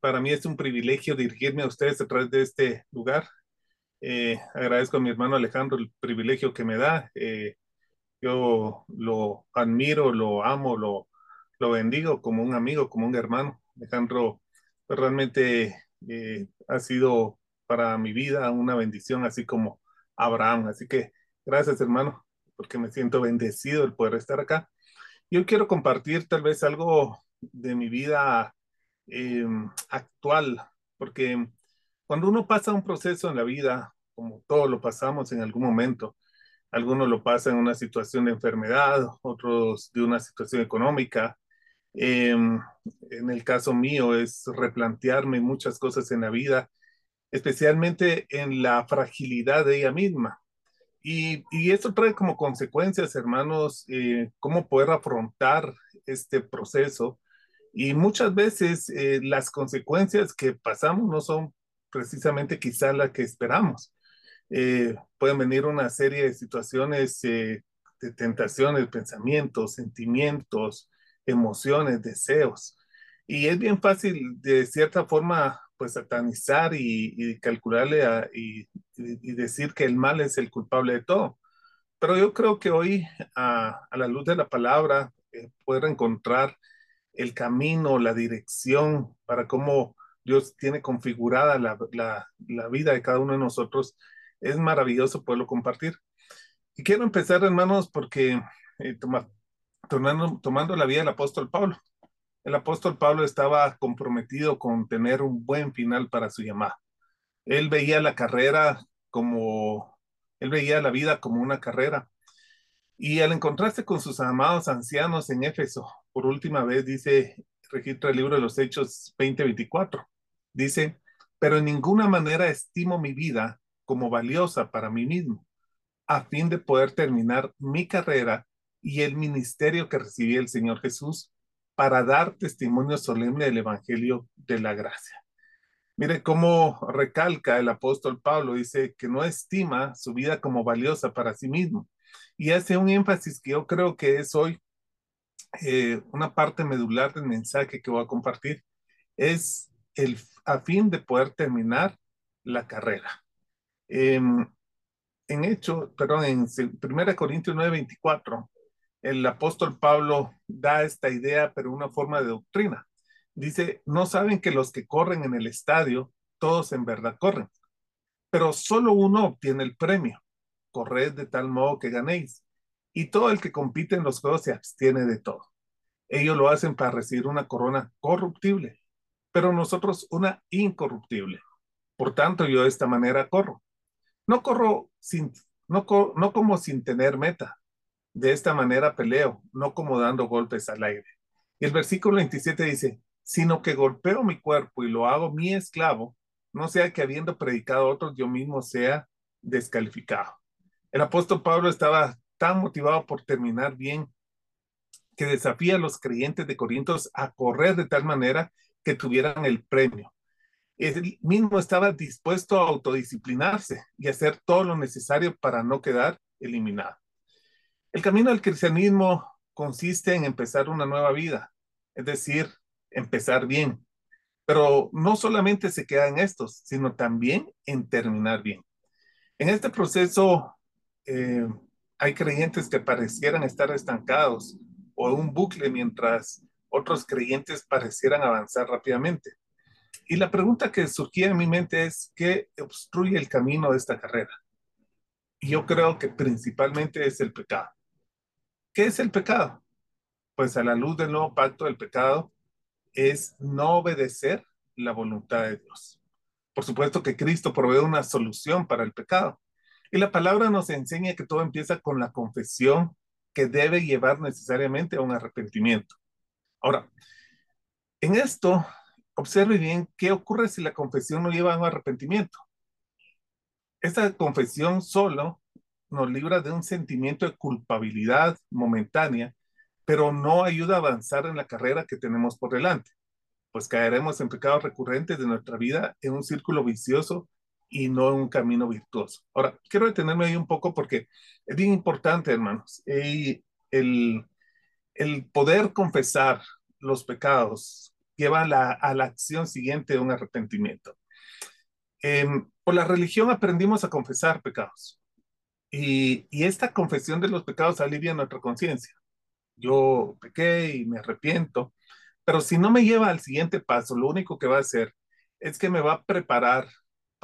Para mí es un privilegio dirigirme a ustedes a través de este lugar. Eh, agradezco a mi hermano Alejandro el privilegio que me da. Eh, yo lo admiro, lo amo, lo, lo bendigo como un amigo, como un hermano. Alejandro pues, realmente eh, ha sido para mi vida una bendición, así como Abraham. Así que gracias, hermano, porque me siento bendecido el poder estar acá. Yo quiero compartir tal vez algo de mi vida Em, actual, porque cuando uno pasa un proceso en la vida, como todos lo pasamos en algún momento, algunos lo pasan en una situación de enfermedad, otros de una situación económica. Em, en el caso mío es replantearme muchas cosas en la vida, especialmente en la fragilidad de ella misma. Y, y esto trae como consecuencias, hermanos, eh, cómo poder afrontar este proceso y muchas veces eh, las consecuencias que pasamos no son precisamente quizá las que esperamos. Eh, pueden venir una serie de situaciones eh, de tentaciones, pensamientos, sentimientos, emociones, deseos. Y es bien fácil de cierta forma pues satanizar y, calcularle y, decir que el mal es el culpable de todo. Pero yo creo que hoy a, a la luz de la palabra poder encontrar el camino, la dirección para cómo Dios tiene configurada la, vida de cada uno de nosotros, es maravilloso poderlo compartir. Y quiero empezar, hermanos, porque eh, tomando, tomando la vida del apóstol Pablo. El apóstol Pablo estaba comprometido con tener un buen final para su llamada. Él veía la carrera como, él veía la vida como una carrera. Y al encontrarse con sus amados ancianos en Éfeso, por última vez dice, registra el libro de los Hechos 20:24, dice, pero en ninguna manera estimo mi vida como valiosa para mí mismo, a fin de poder terminar mi carrera y el ministerio que recibí el Señor Jesús para dar testimonio solemne del Evangelio de la Gracia. Mire cómo recalca el apóstol Pablo, dice que no estima su vida como valiosa para sí mismo. Y hace un énfasis que yo creo que es hoy eh, una parte medular del mensaje que voy a compartir es el a fin de poder terminar la carrera. Em, en hecho, perdón, en 1 Corintios 9:24, el apóstol Pablo da esta idea, pero una forma de doctrina. Dice, no saben que los que corren en el estadio, todos en verdad corren, pero solo uno obtiene el premio. Corred de tal modo que ganéis y todo el que compite en los juegos se abstiene de todo. Ellos lo hacen para recibir una corona corruptible, pero nosotros una incorruptible. Por tanto, yo de esta manera corro. No corro sin, no, no como sin tener meta. De esta manera peleo, no como dando golpes al aire. Y el versículo 27 dice, sino que golpeo mi cuerpo y lo hago mi esclavo, no sea que habiendo predicado a otros yo mismo sea descalificado. El apóstol Pablo estaba tan motivado por terminar bien que desafía a los creyentes de Corintios a correr de tal manera que tuvieran el premio. Él mismo estaba dispuesto a autodisciplinarse y hacer todo lo necesario para no quedar eliminado. El camino al cristianismo consiste en empezar una nueva vida, es decir, empezar bien. Pero no solamente se queda en estos, sino también en terminar bien. En este proceso eh, hay creyentes que parecieran estar estancados o en un bucle mientras otros creyentes parecieran avanzar rápidamente. Y la pregunta que surgía en mi mente es, ¿qué obstruye el camino de esta carrera? Y yo creo que principalmente es el pecado. ¿Qué es el pecado? Pues a la luz del nuevo pacto, el pecado es no obedecer la voluntad de Dios. Por supuesto que Cristo provee una solución para el pecado, y la palabra nos enseña que todo empieza con la confesión que debe llevar necesariamente a un arrepentimiento. Ahora, en esto, observe bien qué ocurre si la confesión no lleva a un arrepentimiento. Esta confesión solo nos libra de un sentimiento de culpabilidad momentánea, pero no ayuda a avanzar en la carrera que tenemos por delante, pues caeremos en pecados recurrentes de nuestra vida en un círculo vicioso y no un camino virtuoso. Ahora, quiero detenerme ahí un poco porque es bien importante, hermanos, y el, el poder confesar los pecados lleva a la, a la acción siguiente de un arrepentimiento. Em, por la religión aprendimos a confesar pecados. Y, y, esta confesión de los pecados alivia nuestra conciencia. Yo pequé y me arrepiento, pero si no me lleva al siguiente paso, lo único que va a hacer es que me va a preparar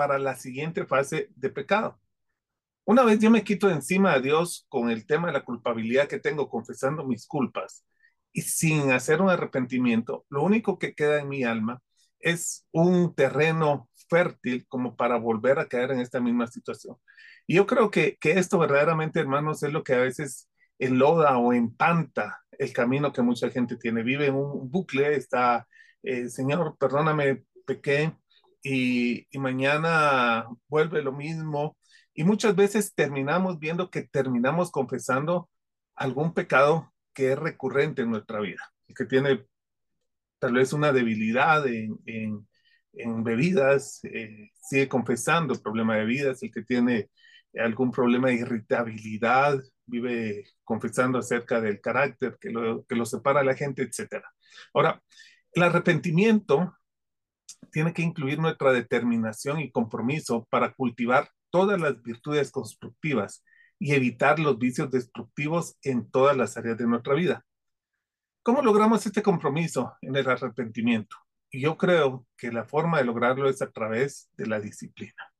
para la siguiente fase de pecado. Una vez yo me quito encima a Dios con el tema de la culpabilidad que tengo confesando mis culpas y sin hacer un arrepentimiento, lo único que queda en mi alma es un terreno fértil como para volver a caer en esta misma situación. Y yo creo que, que esto verdaderamente, hermanos, es lo que a veces enloda o empanta el camino que mucha gente tiene. Vive en un bucle, está, eh, Señor, perdóname, pequé, y, mañana vuelve lo mismo. Y muchas veces terminamos viendo que terminamos confesando algún pecado que es recurrente en nuestra vida, que tiene tal vez una debilidad en, en, bebidas, eh, sigue confesando problema de bebidas, el que tiene algún problema de irritabilidad, vive confesando acerca del carácter que lo, que lo separa a la gente, etc. Ahora, el arrepentimiento tiene que incluir nuestra determinación y compromiso para cultivar todas las virtudes constructivas y evitar los vicios destructivos en todas las áreas de nuestra vida. ¿Cómo logramos este compromiso en el arrepentimiento? Y yo creo que la forma de lograrlo es a través de la disciplina.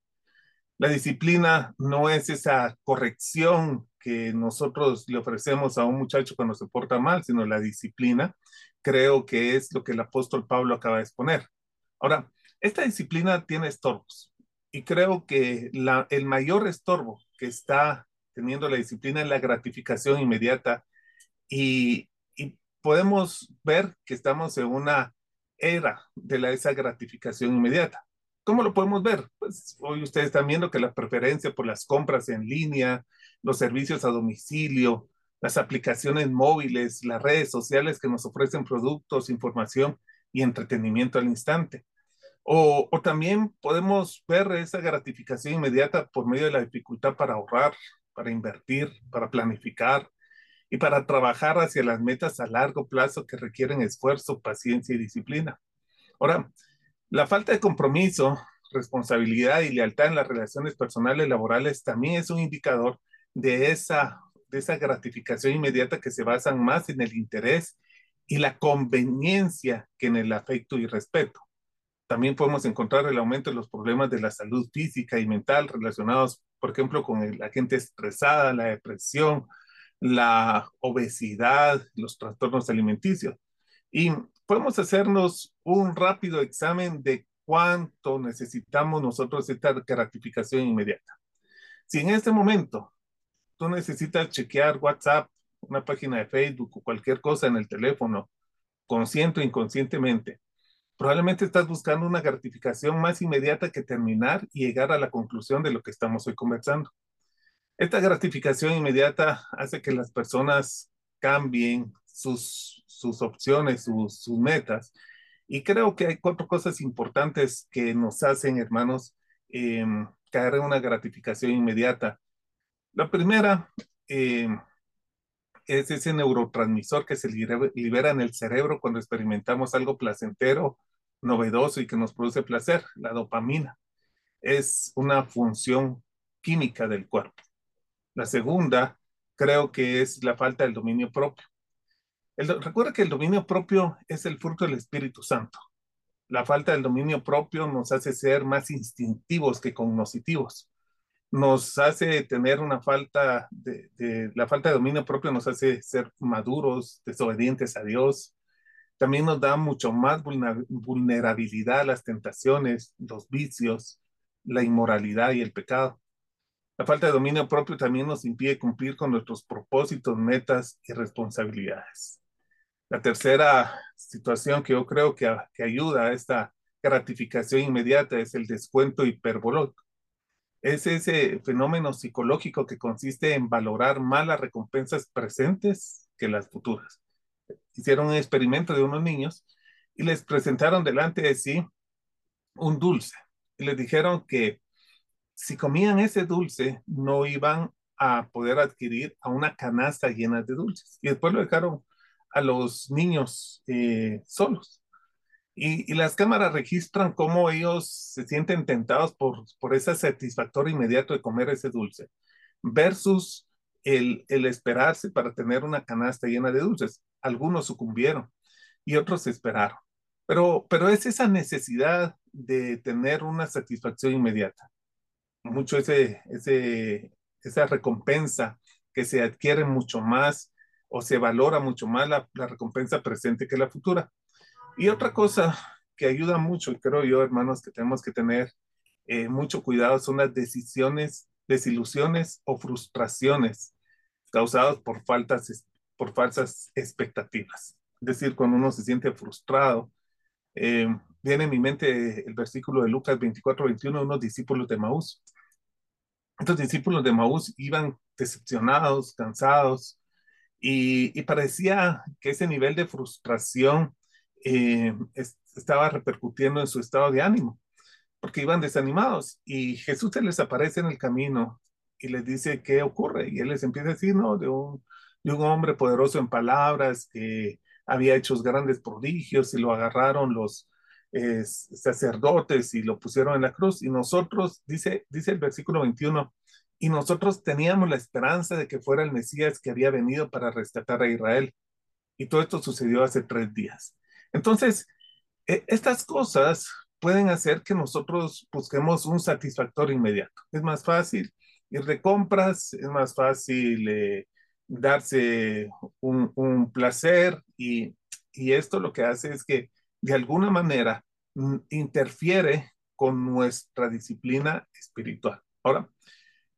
La disciplina no es esa corrección que nosotros le ofrecemos a un muchacho cuando se porta mal, sino la disciplina. Creo que es lo que el apóstol Pablo acaba de exponer. Ahora, esta disciplina tiene estorbos y creo que la, el mayor estorbo que está teniendo la disciplina es la gratificación inmediata y, y podemos ver que estamos en una era de la, esa gratificación inmediata. ¿Cómo lo podemos ver? Pues hoy ustedes están viendo que la preferencia por las compras en línea, los servicios a domicilio, las aplicaciones móviles, las redes sociales que nos ofrecen productos, información y entretenimiento al instante. O, también podemos ver esa gratificación inmediata por medio de la dificultad para ahorrar, para invertir, para planificar y para trabajar hacia las metas a largo plazo que requieren esfuerzo, paciencia y disciplina. Ahora, la falta de compromiso, responsabilidad y lealtad en las relaciones personales y laborales también es un indicador de esa, de esa gratificación inmediata que se basan más en el interés y la conveniencia que en el afecto y respeto. También podemos encontrar el aumento de los problemas de la salud física y mental relacionados, por ejemplo, con la gente estresada, la depresión, la obesidad, los trastornos alimenticios. Y podemos hacernos un rápido examen de cuánto necesitamos nosotros esta gratificación inmediata. Si en este momento tú necesitas chequear WhatsApp, una página de Facebook o cualquier cosa en el teléfono, consciente o inconscientemente, probablemente estás buscando una gratificación más inmediata que terminar y llegar a la conclusión de lo que estamos hoy conversando. Esta gratificación inmediata hace que las personas cambien sus, sus opciones, sus, sus metas. Y creo que hay cuatro cosas importantes que nos hacen, hermanos, eh, caer en una gratificación inmediata. La primera eh, es ese neurotransmisor que se libera en el cerebro cuando experimentamos algo placentero novedoso y que nos produce placer, la dopamina. Es una función química del cuerpo. La segunda, creo que es la falta del dominio propio. recuerda que el dominio propio es el fruto del Espíritu Santo. La falta del dominio propio nos hace ser más instintivos que cognitivos. Nos hace tener una falta de, de, la falta de dominio propio nos hace ser maduros, desobedientes a Dios, también nos da mucho más vulnerabilidad a las tentaciones, los vicios, la inmoralidad y el pecado. La falta de dominio propio también nos impide cumplir con nuestros propósitos, metas y responsabilidades. La tercera situación que yo creo que, que ayuda a esta gratificación inmediata es el descuento hiperbológico. Es ese fenómeno psicológico que consiste en valorar más las recompensas presentes que las futuras. Hicieron un experimento de unos niños y les presentaron delante de sí un dulce. Y les dijeron que si comían ese dulce, no iban a poder adquirir a una canasta llena de dulces. Y después lo dejaron a los niños eh, solos. Y, las cámaras registran cómo ellos se sienten tentados por, por ese satisfactor inmediato de comer ese dulce, versus el, el esperarse para tener una canasta llena de dulces. Algunos sucumbieron y otros esperaron. Pero, pero es esa necesidad de tener una satisfacción inmediata. Mucho ese, ese, esa recompensa que se adquiere mucho más o se valora mucho más la, recompensa presente que la futura. Y otra cosa que ayuda mucho, y creo yo, hermanos, que tenemos que tener eh, mucho cuidado son las decisiones, desilusiones o frustraciones causadas por, faltas, por falsas expectativas. Es decir, cuando uno se siente frustrado, eh, viene en mi mente el versículo de Lucas 24, 21, unos discípulos de Maús. Estos discípulos de Maús iban decepcionados, cansados, y, parecía que ese nivel de frustración eh, estaba repercutiendo en su estado de ánimo, porque iban desanimados. Y Jesús se les aparece en el camino y les dice qué ocurre. Y él les empieza a decir, ¿no? De un, de un hombre poderoso en palabras que había hecho grandes prodigios y lo agarraron los sacerdotes y lo pusieron en la cruz. Y nosotros, dice, dice el versículo 21, y nosotros teníamos la esperanza de que fuera el Mesías que había venido para rescatar a Israel. Y todo esto sucedió hace tres días. Entonces, e, estas cosas pueden hacer que nosotros busquemos un satisfactor inmediato. Es más fácil ir de compras, es más fácil eh, darse un, un placer y, y, esto lo que hace es que de alguna manera mm, interfiere con nuestra disciplina espiritual. Ahora,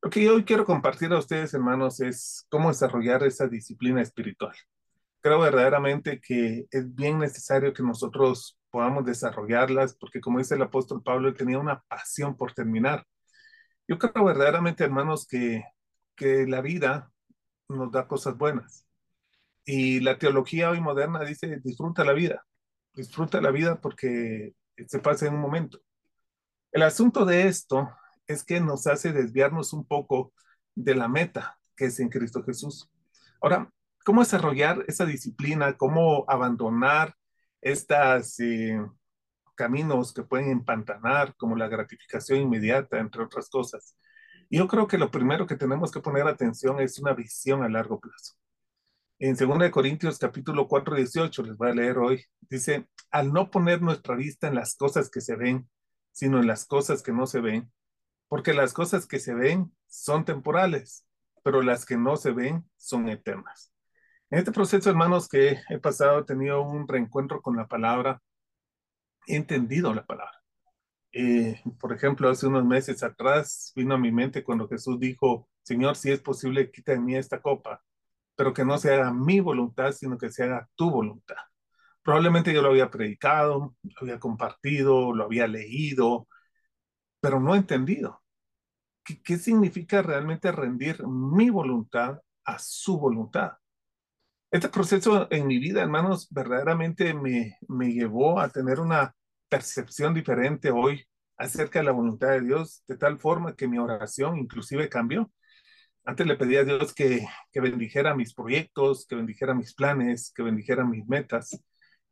lo que yo hoy quiero compartir a ustedes, hermanos, es cómo desarrollar esa disciplina espiritual. Creo verdaderamente que es bien necesario que nosotros podamos desarrollarlas, porque como dice el apóstol Pablo, él tenía una pasión por terminar. Yo creo verdaderamente, hermanos, que, que la vida nos da cosas buenas. Y la teología hoy moderna dice, disfruta la vida, disfruta la vida porque se pasa en un momento. El asunto de esto es que nos hace desviarnos un poco de la meta que es en Cristo Jesús. Ahora, ¿cómo desarrollar esa disciplina? ¿Cómo abandonar estos eh, caminos que pueden empantanar, como la gratificación inmediata, entre otras cosas? Yo creo que lo primero que tenemos que poner atención es una visión a largo plazo. En 2 Corintios capítulo 4, 18, les voy a leer hoy, dice, al no poner nuestra vista en las cosas que se ven, sino en las cosas que no se ven, porque las cosas que se ven son temporales, pero las que no se ven son eternas. En este proceso, hermanos, que he pasado, he tenido un reencuentro con la palabra, he entendido la palabra. Eh, por ejemplo, hace unos meses atrás vino a mi mente cuando Jesús dijo, Señor, si es posible, quita de mí esta copa, pero que no se haga mi voluntad, sino que se haga tu voluntad. Probablemente yo lo había predicado, lo había compartido, lo había leído, pero no he entendido. ¿Qué, significa realmente rendir mi voluntad a su voluntad? Este proceso en mi vida, hermanos, verdaderamente me, me llevó a tener una percepción diferente hoy acerca de la voluntad de Dios, de tal forma que mi oración inclusive cambió. Antes le pedía a Dios que, que bendijera mis proyectos, que bendijera mis planes, que bendijera mis metas.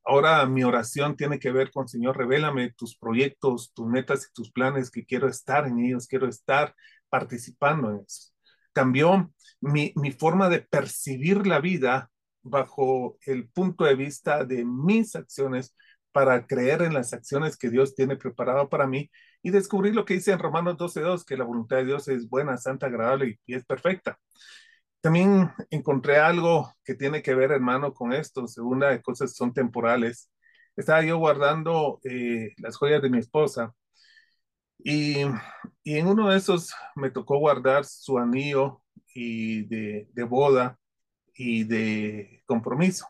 Ahora mi oración tiene que ver con, Señor, revélame tus proyectos, tus metas y tus planes, que quiero estar en ellos, quiero estar participando en eso. Cambió mi, mi forma de percibir la vida bajo el punto de vista de mis acciones para creer en las acciones que Dios tiene preparado para mí y descubrir lo que dice en Romanos 12.2, que la voluntad de Dios es buena, santa, agradable y es perfecta. También encontré algo que tiene que ver, hermano, con esto. Segunda de cosas son temporales. Estaba yo guardando eh, las joyas de mi esposa y, y, en uno de esos me tocó guardar su anillo y de, de boda y de compromiso.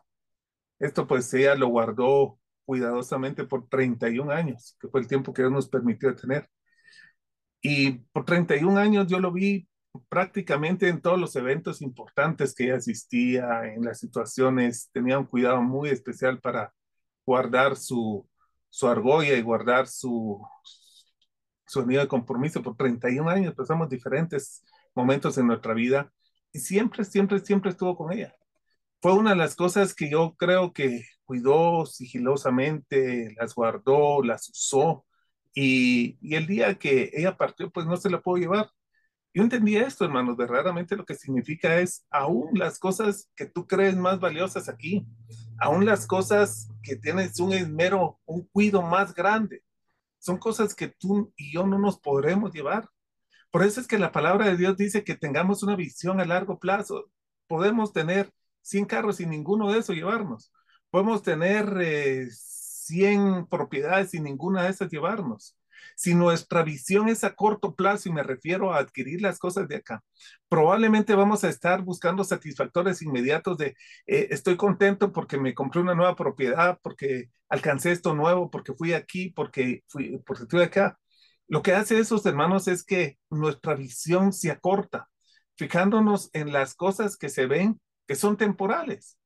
Esto pues ella lo guardó cuidadosamente por 31 años, que fue el tiempo que Dios nos permitió tener. Y por 31 años yo lo vi prácticamente en todos los eventos importantes que ella asistía, en las situaciones, tenía un cuidado muy especial para guardar su, su argolla y guardar su, anillo de compromiso. Por 31 años pasamos diferentes momentos en nuestra vida y siempre, siempre, siempre estuvo con ella. Fue una de las cosas que yo creo que cuidó sigilosamente, las guardó, las usó y, y el día que ella partió, pues no se la pudo llevar. Yo entendí esto, hermanos, verdaderamente lo que significa es aún las cosas que tú crees más valiosas aquí, aún las cosas que tienes un esmero, un cuido más grande, son cosas que tú y yo no nos podremos llevar. Por eso es que la palabra de Dios dice que tengamos una visión a largo plazo. Podemos tener 100 carros y ninguno de eso llevarnos. Podemos tener eh, 100 propiedades y ninguna de esas llevarnos. Si nuestra visión es a corto plazo, y me refiero a adquirir las cosas de acá, probablemente vamos a estar buscando satisfactores inmediatos de eh, estoy contento porque me compré una nueva propiedad, porque alcancé esto nuevo, porque fui aquí, porque, fui, porque estuve acá. Lo que hace esos hermanos es que nuestra visión se acorta, fijándonos en las cosas que se ven, que son temporales,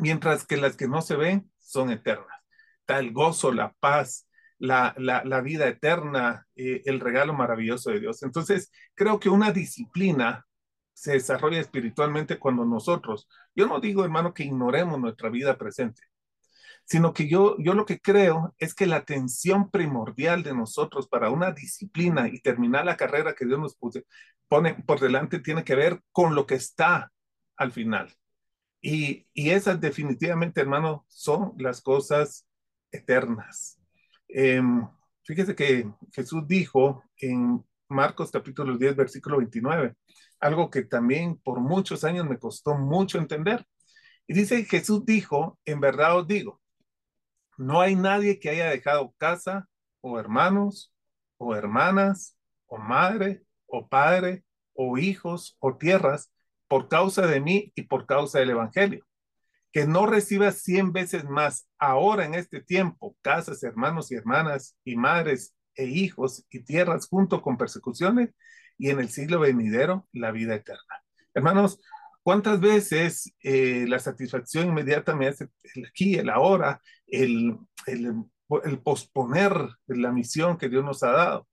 mientras que las que no se ven son eternas. Tal gozo, la paz, la, la, vida eterna, eh, el regalo maravilloso de Dios. Entonces, creo que una disciplina se desarrolla espiritualmente cuando nosotros, yo no digo, hermano, que ignoremos nuestra vida presente, sino que yo, yo lo que creo es que la atención primordial de nosotros para una disciplina y terminar la carrera que Dios nos pone por delante tiene que ver con lo que está al final. Y, y esas definitivamente, hermano, son las cosas eternas. Eh, fíjese que Jesús dijo en Marcos capítulo 10, versículo 29, algo que también por muchos años me costó mucho entender. Y dice, Jesús dijo, en verdad os digo, no hay nadie que haya dejado casa o hermanos o hermanas o madre o padre o hijos o tierras por causa de mí y por causa del Evangelio que no reciba cien veces más ahora en este tiempo, casas, hermanos y hermanas, y madres e hijos y tierras junto con persecuciones, y en el siglo venidero la vida eterna. Hermanos, ¿cuántas veces eh, la satisfacción inmediata me hace el aquí, el ahora, el, el, el posponer la misión que Dios nos ha dado?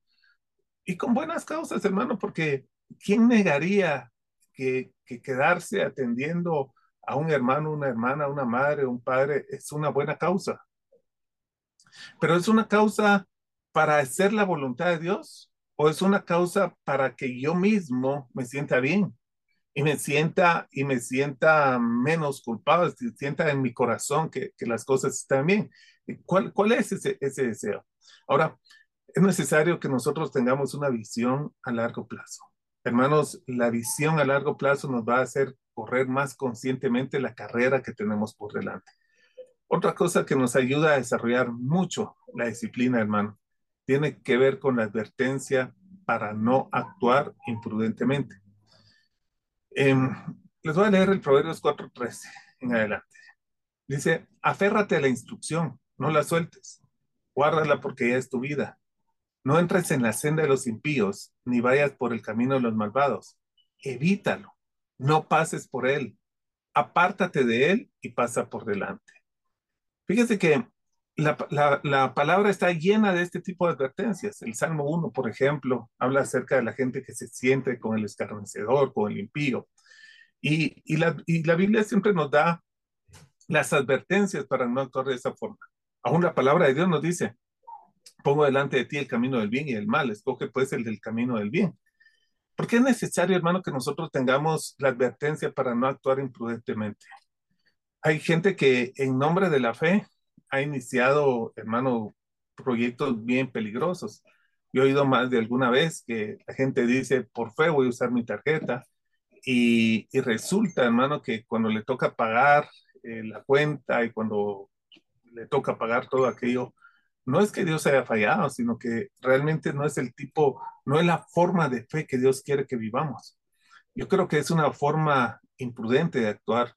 Y con buenas causas, hermano, porque ¿quién negaría que, que quedarse atendiendo a un hermano, una hermana, una madre, un padre, es una buena causa. Pero es una causa para hacer la voluntad de Dios o es una causa para que yo mismo me sienta bien y me sienta y me sienta menos culpable, sienta en mi corazón que, las cosas están bien. ¿Cuál, cuál es ese deseo? Ahora, es necesario que nosotros tengamos una visión a largo plazo. Hermanos, la visión a largo plazo nos va a hacer correr más conscientemente la carrera que tenemos por delante. Otra cosa que nos ayuda a desarrollar mucho la disciplina, hermano, tiene que ver con la advertencia para no actuar imprudentemente. Eh, les voy a leer el Proverbios 4.13 en adelante. Dice, aférrate a la instrucción, no la sueltes, guárdala porque ya es tu vida. No entres en la senda de los impíos, ni vayas por el camino de los malvados. Evítalo no pases por él, apártate de él y pasa por delante. Fíjese que la, la, la, palabra está llena de este tipo de advertencias. El Salmo 1, por ejemplo, habla acerca de la gente que se siente con el escarnecedor, con el impío. Y, y, la, y la Biblia siempre nos da las advertencias para no actuar de esa forma. Aún la palabra de Dios nos dice, pongo delante de ti el camino del bien y el mal, escoge pues el del camino del bien. ¿Por qué es necesario, hermano, que nosotros tengamos la advertencia para no actuar imprudentemente? Hay gente que en nombre de la fe ha iniciado, hermano, proyectos bien peligrosos. Yo he oído más de alguna vez que la gente dice, por fe voy a usar mi tarjeta. Y, y resulta, hermano, que cuando le toca pagar eh, la cuenta y cuando le toca pagar todo aquello, no es que Dios haya fallado, sino que realmente no es el tipo, no es la forma de fe que Dios quiere que vivamos. Yo creo que es una forma imprudente de actuar.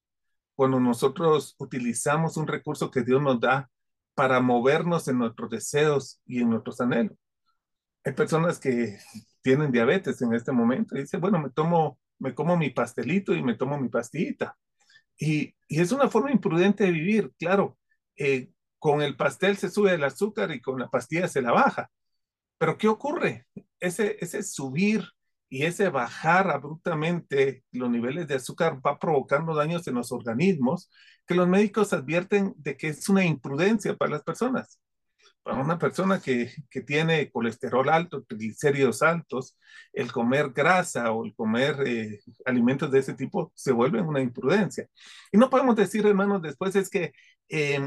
cuando nosotros utilizamos un recurso que Dios nos da para movernos en nuestros deseos y en nuestros anhelos. Hay personas que tienen diabetes en este momento y dicen, bueno, me tomo, me como mi pastelito y me tomo mi pastillita. Y, y es una forma imprudente de vivir, claro. Eh, con el pastel se sube el azúcar y con la pastilla se la baja. Pero ¿qué ocurre? Ese, subir y ese bajar abruptamente los niveles de azúcar va provocando daños en los organismos que los médicos advierten de que es una imprudencia para las personas. Para una persona que, que tiene colesterol alto, triglicéridos altos, el comer grasa o el comer eh, alimentos de ese tipo se vuelve una imprudencia. Y no podemos decir, hermanos, después es que eh,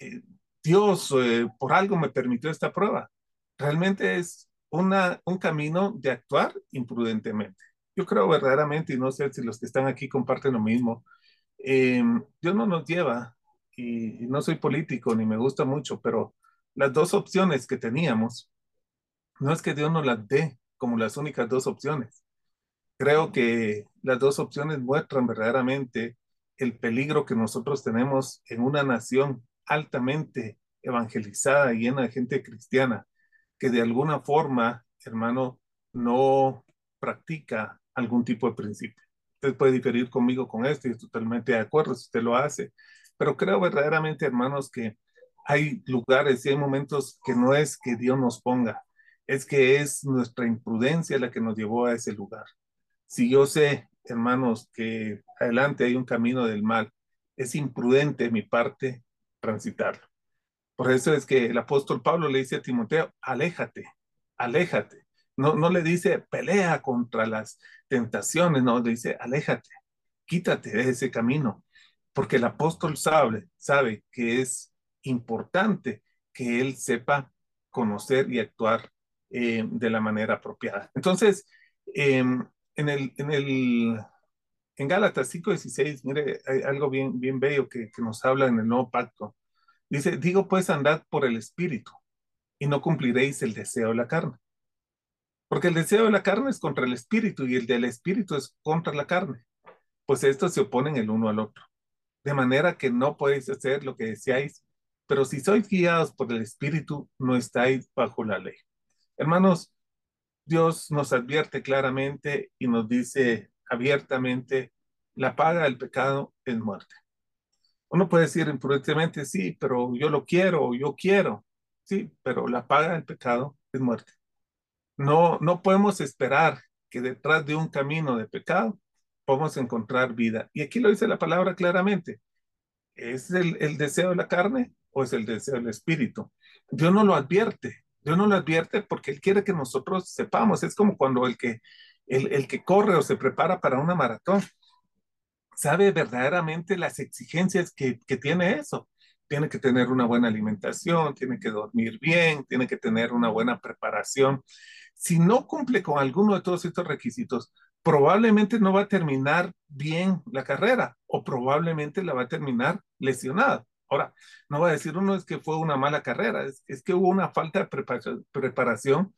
eh, Dios eh, por algo me permitió esta prueba. Realmente es una, un camino de actuar imprudentemente. Yo creo verdaderamente, y no sé si los que están aquí comparten lo mismo, eh, Dios no nos lleva, y, y no soy político ni me gusta mucho, pero las dos opciones que teníamos, no es que Dios nos las dé como las únicas dos opciones. Creo que las dos opciones muestran verdaderamente el peligro que nosotros tenemos en una nación altamente evangelizada y llena de gente cristiana que de alguna forma, hermano, no practica algún tipo de principio. Usted puede diferir conmigo con esto y estoy totalmente de acuerdo si usted lo hace, pero creo verdaderamente, hermanos, que hay lugares y hay momentos que no es que Dios nos ponga, es que es nuestra imprudencia la que nos llevó a ese lugar. Si yo sé, hermanos, que adelante hay un camino del mal, es imprudente mi parte transitarlo. Por eso es que el apóstol Pablo le dice a Timoteo, aléjate, aléjate. No, no le dice pelea contra las tentaciones, no, le dice aléjate, quítate de ese camino, porque el apóstol sabe, sabe que es importante que él sepa conocer y actuar eh, de la manera apropiada. Entonces, eh, en el, en el en Gálatas 5:16, mire, hay algo bien, bien bello que, que, nos habla en el nuevo pacto. Dice, digo pues andad por el espíritu y no cumpliréis el deseo de la carne. Porque el deseo de la carne es contra el espíritu y el del espíritu es contra la carne. Pues estos se oponen el uno al otro. De manera que no podéis hacer lo que deseáis, pero si sois guiados por el espíritu, no estáis bajo la ley. Hermanos, Dios nos advierte claramente y nos dice abiertamente, la paga del pecado es muerte. Uno puede decir imprudentemente, sí, pero yo lo quiero, yo quiero, sí, pero la paga del pecado es muerte. No, no podemos esperar que detrás de un camino de pecado podamos encontrar vida. Y aquí lo dice la palabra claramente. ¿Es el, el deseo de la carne o es el deseo del espíritu? Dios no lo advierte. Dios no lo advierte porque Él quiere que nosotros sepamos. Es como cuando el que el, que corre o se prepara para una maratón sabe verdaderamente las exigencias que, tiene eso. Tiene que tener una buena alimentación, tiene que dormir bien, tiene que tener una buena preparación. Si no cumple con alguno de todos estos requisitos, probablemente no va a terminar bien la carrera o probablemente la va a terminar lesionada. Ahora, no va a decir uno es que fue una mala carrera, es que hubo una falta de preparación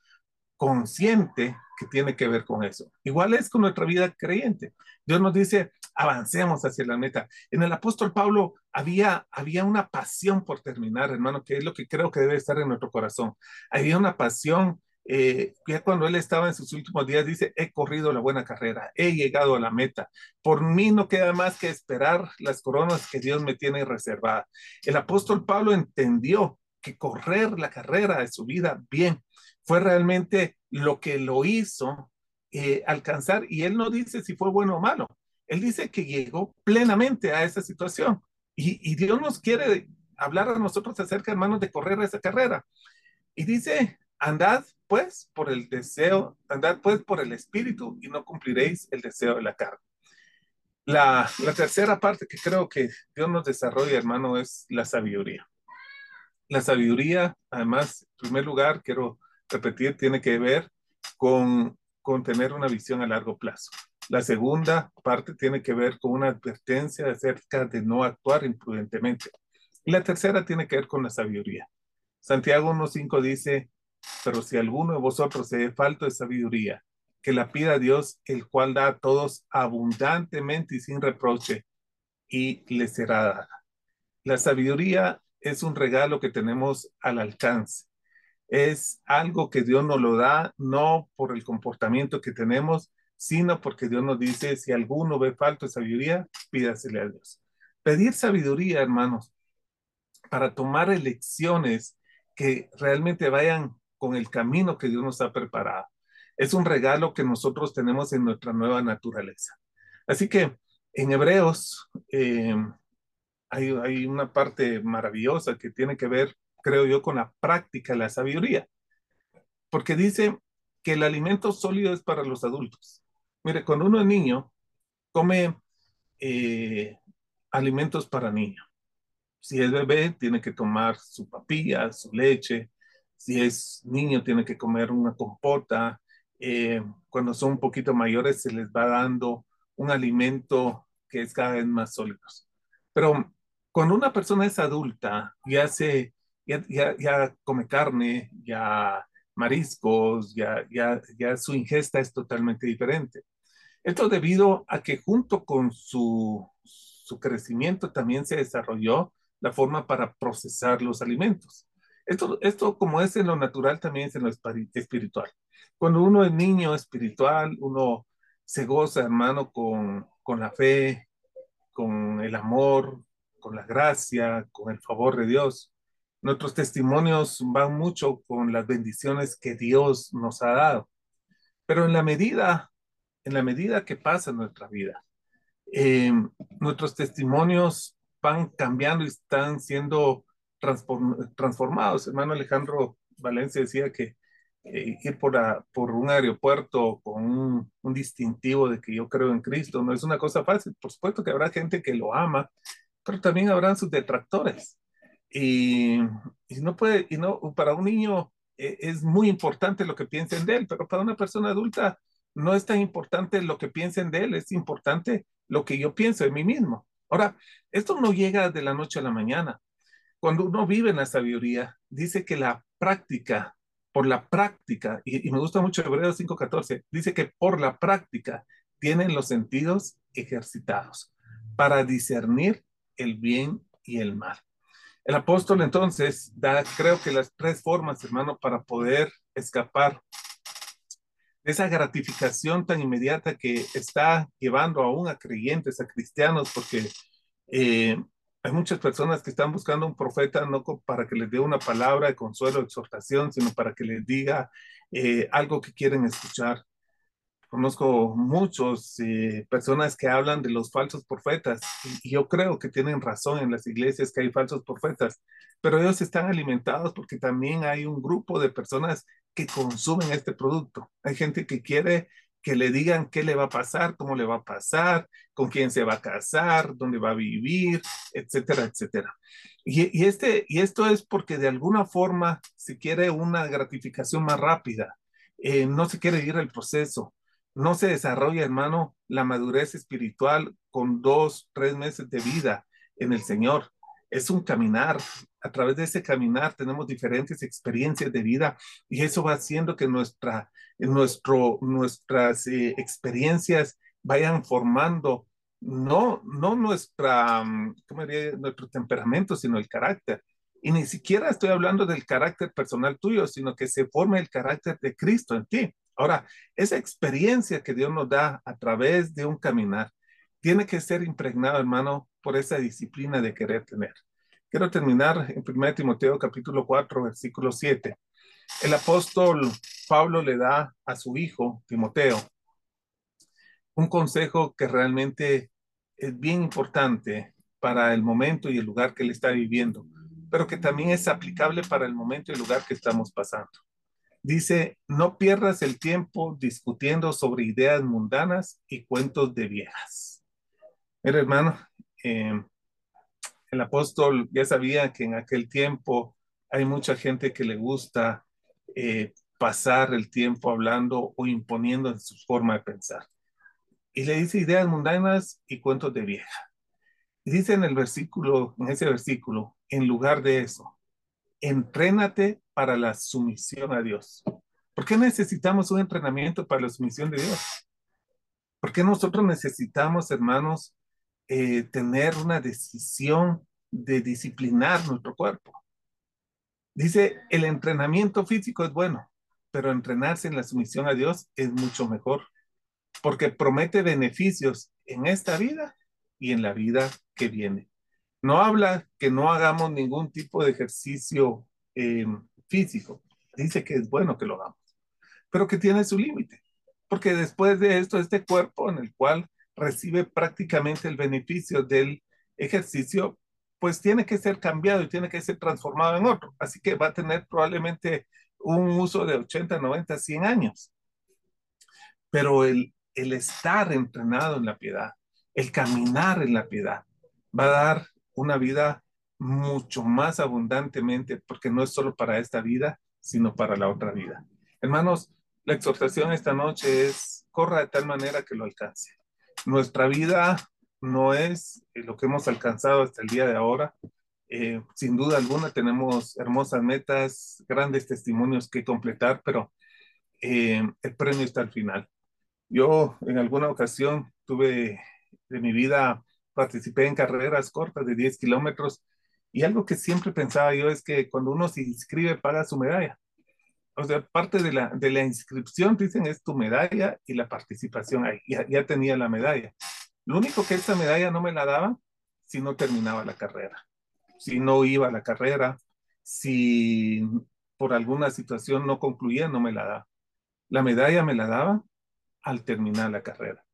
consciente que tiene que ver con eso. Igual es con nuestra vida creyente. Dios nos dice, avancemos hacia la meta. En el apóstol Pablo había, había una pasión por terminar, hermano, que es lo que creo que debe estar en nuestro corazón. Había una pasión, eh, ya cuando él estaba en sus últimos días, dice, he corrido la buena carrera, he llegado a la meta. Por mí no queda más que esperar las coronas que Dios me tiene reservadas. El apóstol Pablo entendió que correr la carrera de su vida bien fue realmente lo que lo hizo eh, alcanzar, y él no dice si fue bueno o malo, él dice que llegó plenamente a esa situación. Y, Dios nos quiere hablar a nosotros acerca, hermanos, de correr esa carrera. Y dice, andad pues por el deseo, andad pues por el espíritu y no cumpliréis el deseo de la carne. La, la tercera parte que creo que Dios nos desarrolla, hermano, es la sabiduría. La sabiduría, además, en primer lugar, quiero repetir, tiene que ver con, con tener una visión a largo plazo. La segunda parte tiene que ver con una advertencia acerca de no actuar imprudentemente. Y la tercera tiene que ver con la sabiduría. Santiago 1.5 dice, pero si alguno de vosotros se dé falta de sabiduría, que la pida a Dios, el cual da a todos abundantemente y sin reproche, y le será dada. La sabiduría es un regalo que tenemos al alcance. Es algo que Dios nos lo da no por el comportamiento que tenemos, sino porque Dios nos dice, si alguno ve falta de sabiduría, pídasele a Dios. Pedir sabiduría, hermanos, para tomar elecciones que realmente vayan con el camino que Dios nos ha preparado. Es un regalo que nosotros tenemos en nuestra nueva naturaleza. Así que en Hebreos eh, hay, hay una parte maravillosa que tiene que ver, creo yo, con la práctica de la sabiduría. Porque dice que el alimento sólido es para los adultos. Mire, cuando uno es niño, come eh, alimentos para niño. Si es bebé, tiene que tomar su papilla, su leche. Si es niño, tiene que comer una compota. Eh, cuando son un poquito mayores, se les va dando un alimento que es cada vez más sólido. Pero cuando una persona es adulta, ya, se, ya, come carne, ya mariscos, ya, ya, ya su ingesta es totalmente diferente. Esto debido a que junto con su, su crecimiento también se desarrolló la forma para procesar los alimentos. Esto, esto como es en lo natural, también es en lo espiritual. Cuando uno es niño espiritual, uno se goza, hermano, con, con la fe, con el amor, con la gracia, con el favor de Dios. Nuestros testimonios van mucho con las bendiciones que Dios nos ha dado. Pero en la medida, en la medida que pasa nuestra vida, eh, nuestros testimonios van cambiando y están siendo transformados. Hermano Alejandro Valencia decía que eh, ir por, por un aeropuerto con un, distintivo de que yo creo en Cristo no es una cosa fácil. Por supuesto que habrá gente que lo ama, pero también habrán sus detractores. Y, y no puede, y no, para un niño eh, es muy importante lo que piensen de él, pero para una persona adulta no es tan importante lo que piensen de él, es importante lo que yo pienso de mí mismo. Ahora, esto no llega de la noche a la mañana. Cuando uno vive en la sabiduría, dice que la práctica por la práctica, y, me gusta mucho Hebreos 5.14, dice que por la práctica tienen los sentidos ejercitados para discernir el bien y el mal. El apóstol entonces da, creo que las tres formas, hermano, para poder escapar de esa gratificación tan inmediata que está llevando aún a creyentes, a cristianos, porque eh, hay muchas personas que están buscando un profeta no para que les dé una palabra de consuelo, exhortación, sino para que les diga eh, algo que quieren escuchar. Conozco muchos eh, personas que hablan de los falsos profetas y, yo creo que tienen razón en las iglesias que hay falsos profetas, pero ellos están alimentados porque también hay un grupo de personas que consumen este producto. Hay gente que quiere que le digan qué le va a pasar, cómo le va a pasar, con quién se va a casar, dónde va a vivir, etcétera, etcétera. Y, este, y esto es porque de alguna forma se quiere una gratificación más rápida, eh, no se quiere ir al proceso, no se desarrolla, hermano, la madurez espiritual con dos, tres meses de vida en el Señor. Es un caminar, a través de ese caminar tenemos diferentes experiencias de vida y eso va haciendo que nuestra, nuestro, nuestras eh, experiencias vayan formando no, no nuestra, mm, ¿cómo diría? nuestro temperamento, sino el carácter. Y ni siquiera estoy hablando del carácter personal tuyo, sino que se forme el carácter de Cristo en ti. Ahora, esa experiencia que Dios nos da a través de un caminar tiene que ser impregnada, hermano, por esa disciplina de querer tener. Quiero terminar en 1 Timoteo capítulo 4, versículo 7. El apóstol Pablo le da a su hijo, Timoteo, un consejo que realmente es bien importante para el momento y el lugar que él está viviendo, pero que también es aplicable para el momento y el lugar que estamos pasando. Dice, no pierdas el tiempo discutiendo sobre ideas mundanas y cuentos de viejas. Mira, hermano, eh, el apóstol ya sabía que en aquel tiempo hay mucha gente que le gusta eh, pasar el tiempo hablando o imponiendo en su forma de pensar. Y le dice ideas mundanas y cuentos de vieja. Y dice en el versículo, en ese versículo, en lugar de eso, entrénate para la sumisión a Dios. ¿Por qué necesitamos un entrenamiento para la sumisión de Dios? ¿Por qué nosotros necesitamos, hermanos, eh, tener una decisión de disciplinar nuestro cuerpo. Dice, el entrenamiento físico es bueno, pero entrenarse en la sumisión a Dios es mucho mejor, porque promete beneficios en esta vida y en la vida que viene. No habla que no hagamos ningún tipo de ejercicio eh, físico, dice que es bueno que lo hagamos, pero que tiene su límite, porque después de esto, este cuerpo en el cual recibe prácticamente el beneficio del ejercicio, pues tiene que ser cambiado y tiene que ser transformado en otro. Así que va a tener probablemente un uso de 80, 90, 100 años. Pero el, el estar entrenado en la piedad, el caminar en la piedad, va a dar una vida mucho más abundantemente, porque no es solo para esta vida, sino para la otra vida. Hermanos, la exhortación esta noche es, corra de tal manera que lo alcance. Nuestra vida no es eh, lo que hemos alcanzado hasta el día de ahora. Eh, sin duda alguna tenemos hermosas metas, grandes testimonios que completar, pero eh, el premio está al final. Yo en alguna ocasión tuve de mi vida, participé en carreras cortas de 10 kilómetros y algo que siempre pensaba yo es que cuando uno se inscribe paga su medalla. O sea, parte de la, de la inscripción, dicen, es tu medalla y la participación ahí. Ya, ya tenía la medalla. Lo único que esa medalla no me la daba si no terminaba la carrera, si no iba a la carrera, si por alguna situación no concluía, no me la daba. La medalla me la daba al terminar la carrera.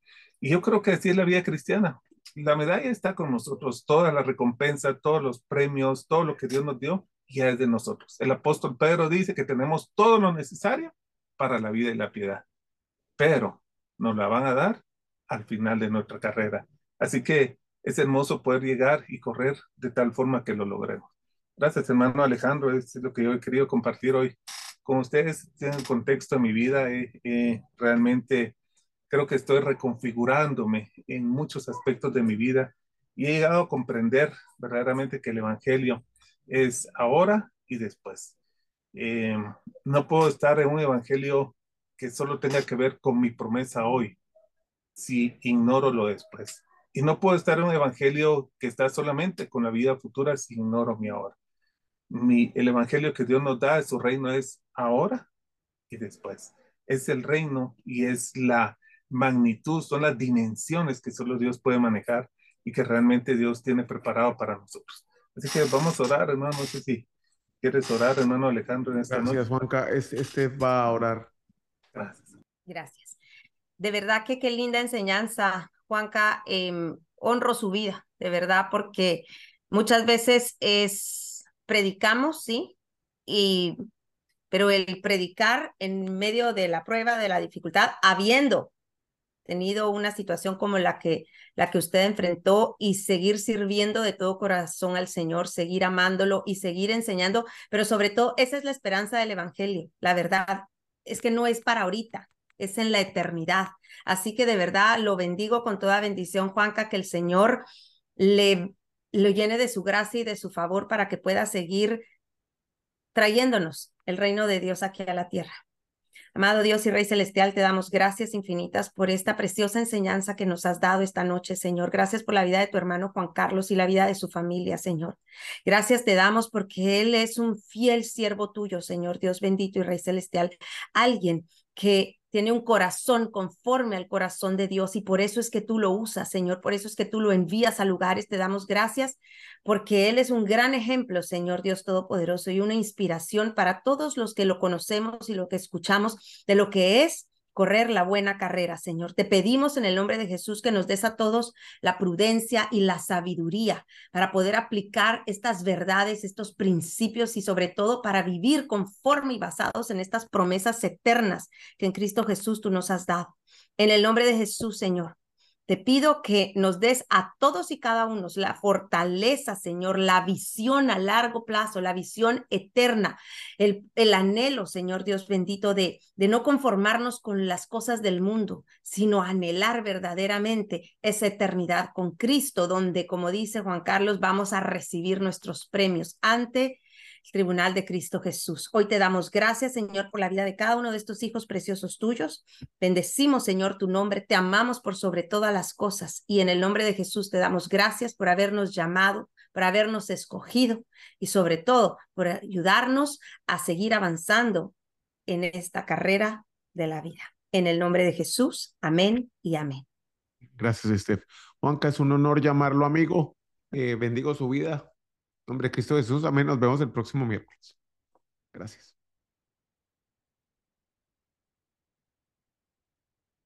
Y yo creo que así es la vida cristiana. La medalla está con nosotros, toda la recompensa, todos los premios, todo lo que Dios nos dio, ya es de nosotros. El apóstol Pedro dice que tenemos todo lo necesario para la vida y la piedad, pero nos la van a dar al final de nuestra carrera. Así que es hermoso poder llegar y correr de tal forma que lo logremos. Gracias, hermano Alejandro. Es lo que yo he querido compartir hoy con ustedes. En el contexto de mi vida, eh, realmente creo que estoy reconfigurándome en muchos aspectos de mi vida y he llegado a comprender verdaderamente que el Evangelio es ahora y después. Eh, no puedo estar en un Evangelio que solo tenga que ver con mi promesa hoy, si ignoro lo después. Y no puedo estar en un evangelio que está solamente con la vida futura si ignoro mi ahora. Mi, el evangelio que Dios nos da, su reino es ahora y después. Es el reino y es la magnitud, son las dimensiones que solo Dios puede manejar y que realmente Dios tiene preparado para nosotros. Así que vamos a orar, hermano. No sé si quieres orar, hermano Alejandro, en esta Gracias, Juanca. Este va a orar. Gracias. Gracias de verdad que qué linda enseñanza, Juanca. Eh, honro su vida, de verdad, porque muchas veces es predicamos, sí, y pero el predicar en medio de la prueba, de la dificultad, habiendo tenido una situación como la que la que usted enfrentó y seguir sirviendo de todo corazón al Señor, seguir amándolo y seguir enseñando, pero sobre todo esa es la esperanza del evangelio, la verdad es que no es para ahorita, es en la eternidad. Así que de verdad lo bendigo con toda bendición, Juanca, que el Señor le lo llene de su gracia y de su favor para que pueda seguir trayéndonos el reino de Dios aquí a la tierra. Amado Dios y Rey Celestial, te damos gracias infinitas por esta preciosa enseñanza que nos has dado esta noche, Señor. Gracias por la vida de tu hermano Juan Carlos y la vida de su familia, Señor. Gracias te damos porque él es un fiel siervo tuyo, Señor Dios bendito y Rey Celestial. Alguien que tiene un corazón conforme al corazón de Dios y por eso es que tú lo usas, Señor, por eso es que tú lo envías a lugares, te damos gracias porque Él es un gran ejemplo, Señor Dios Todopoderoso, y una inspiración para todos los que lo conocemos y lo que escuchamos de lo que es correr la buena carrera, Señor. Te pedimos en el nombre de Jesús que nos des a todos la prudencia y la sabiduría para poder aplicar estas verdades, estos principios y sobre todo para vivir conforme y basados en estas promesas eternas que en Cristo Jesús tú nos has dado. En el nombre de Jesús, Señor. Te pido que nos des a todos y cada uno la fortaleza, Señor, la visión a largo plazo, la visión eterna, el, el anhelo, Señor Dios bendito, de, de no conformarnos con las cosas del mundo, sino anhelar verdaderamente esa eternidad con Cristo, donde, como dice Juan Carlos, vamos a recibir nuestros premios ante tribunal de Cristo Jesús. Hoy te damos gracias, Señor, por la vida de cada uno de estos hijos preciosos tuyos. Bendecimos, Señor, tu nombre. Te amamos por sobre todas las cosas. Y en el nombre de Jesús te damos gracias por habernos llamado, por habernos escogido y sobre todo por ayudarnos a seguir avanzando en esta carrera de la vida. En el nombre de Jesús, amén y amén. Gracias, Steph. Juanca, es un honor llamarlo amigo. Eh, bendigo su vida. Nombre de Cristo Jesús, amén. Nos vemos el próximo miércoles. Gracias.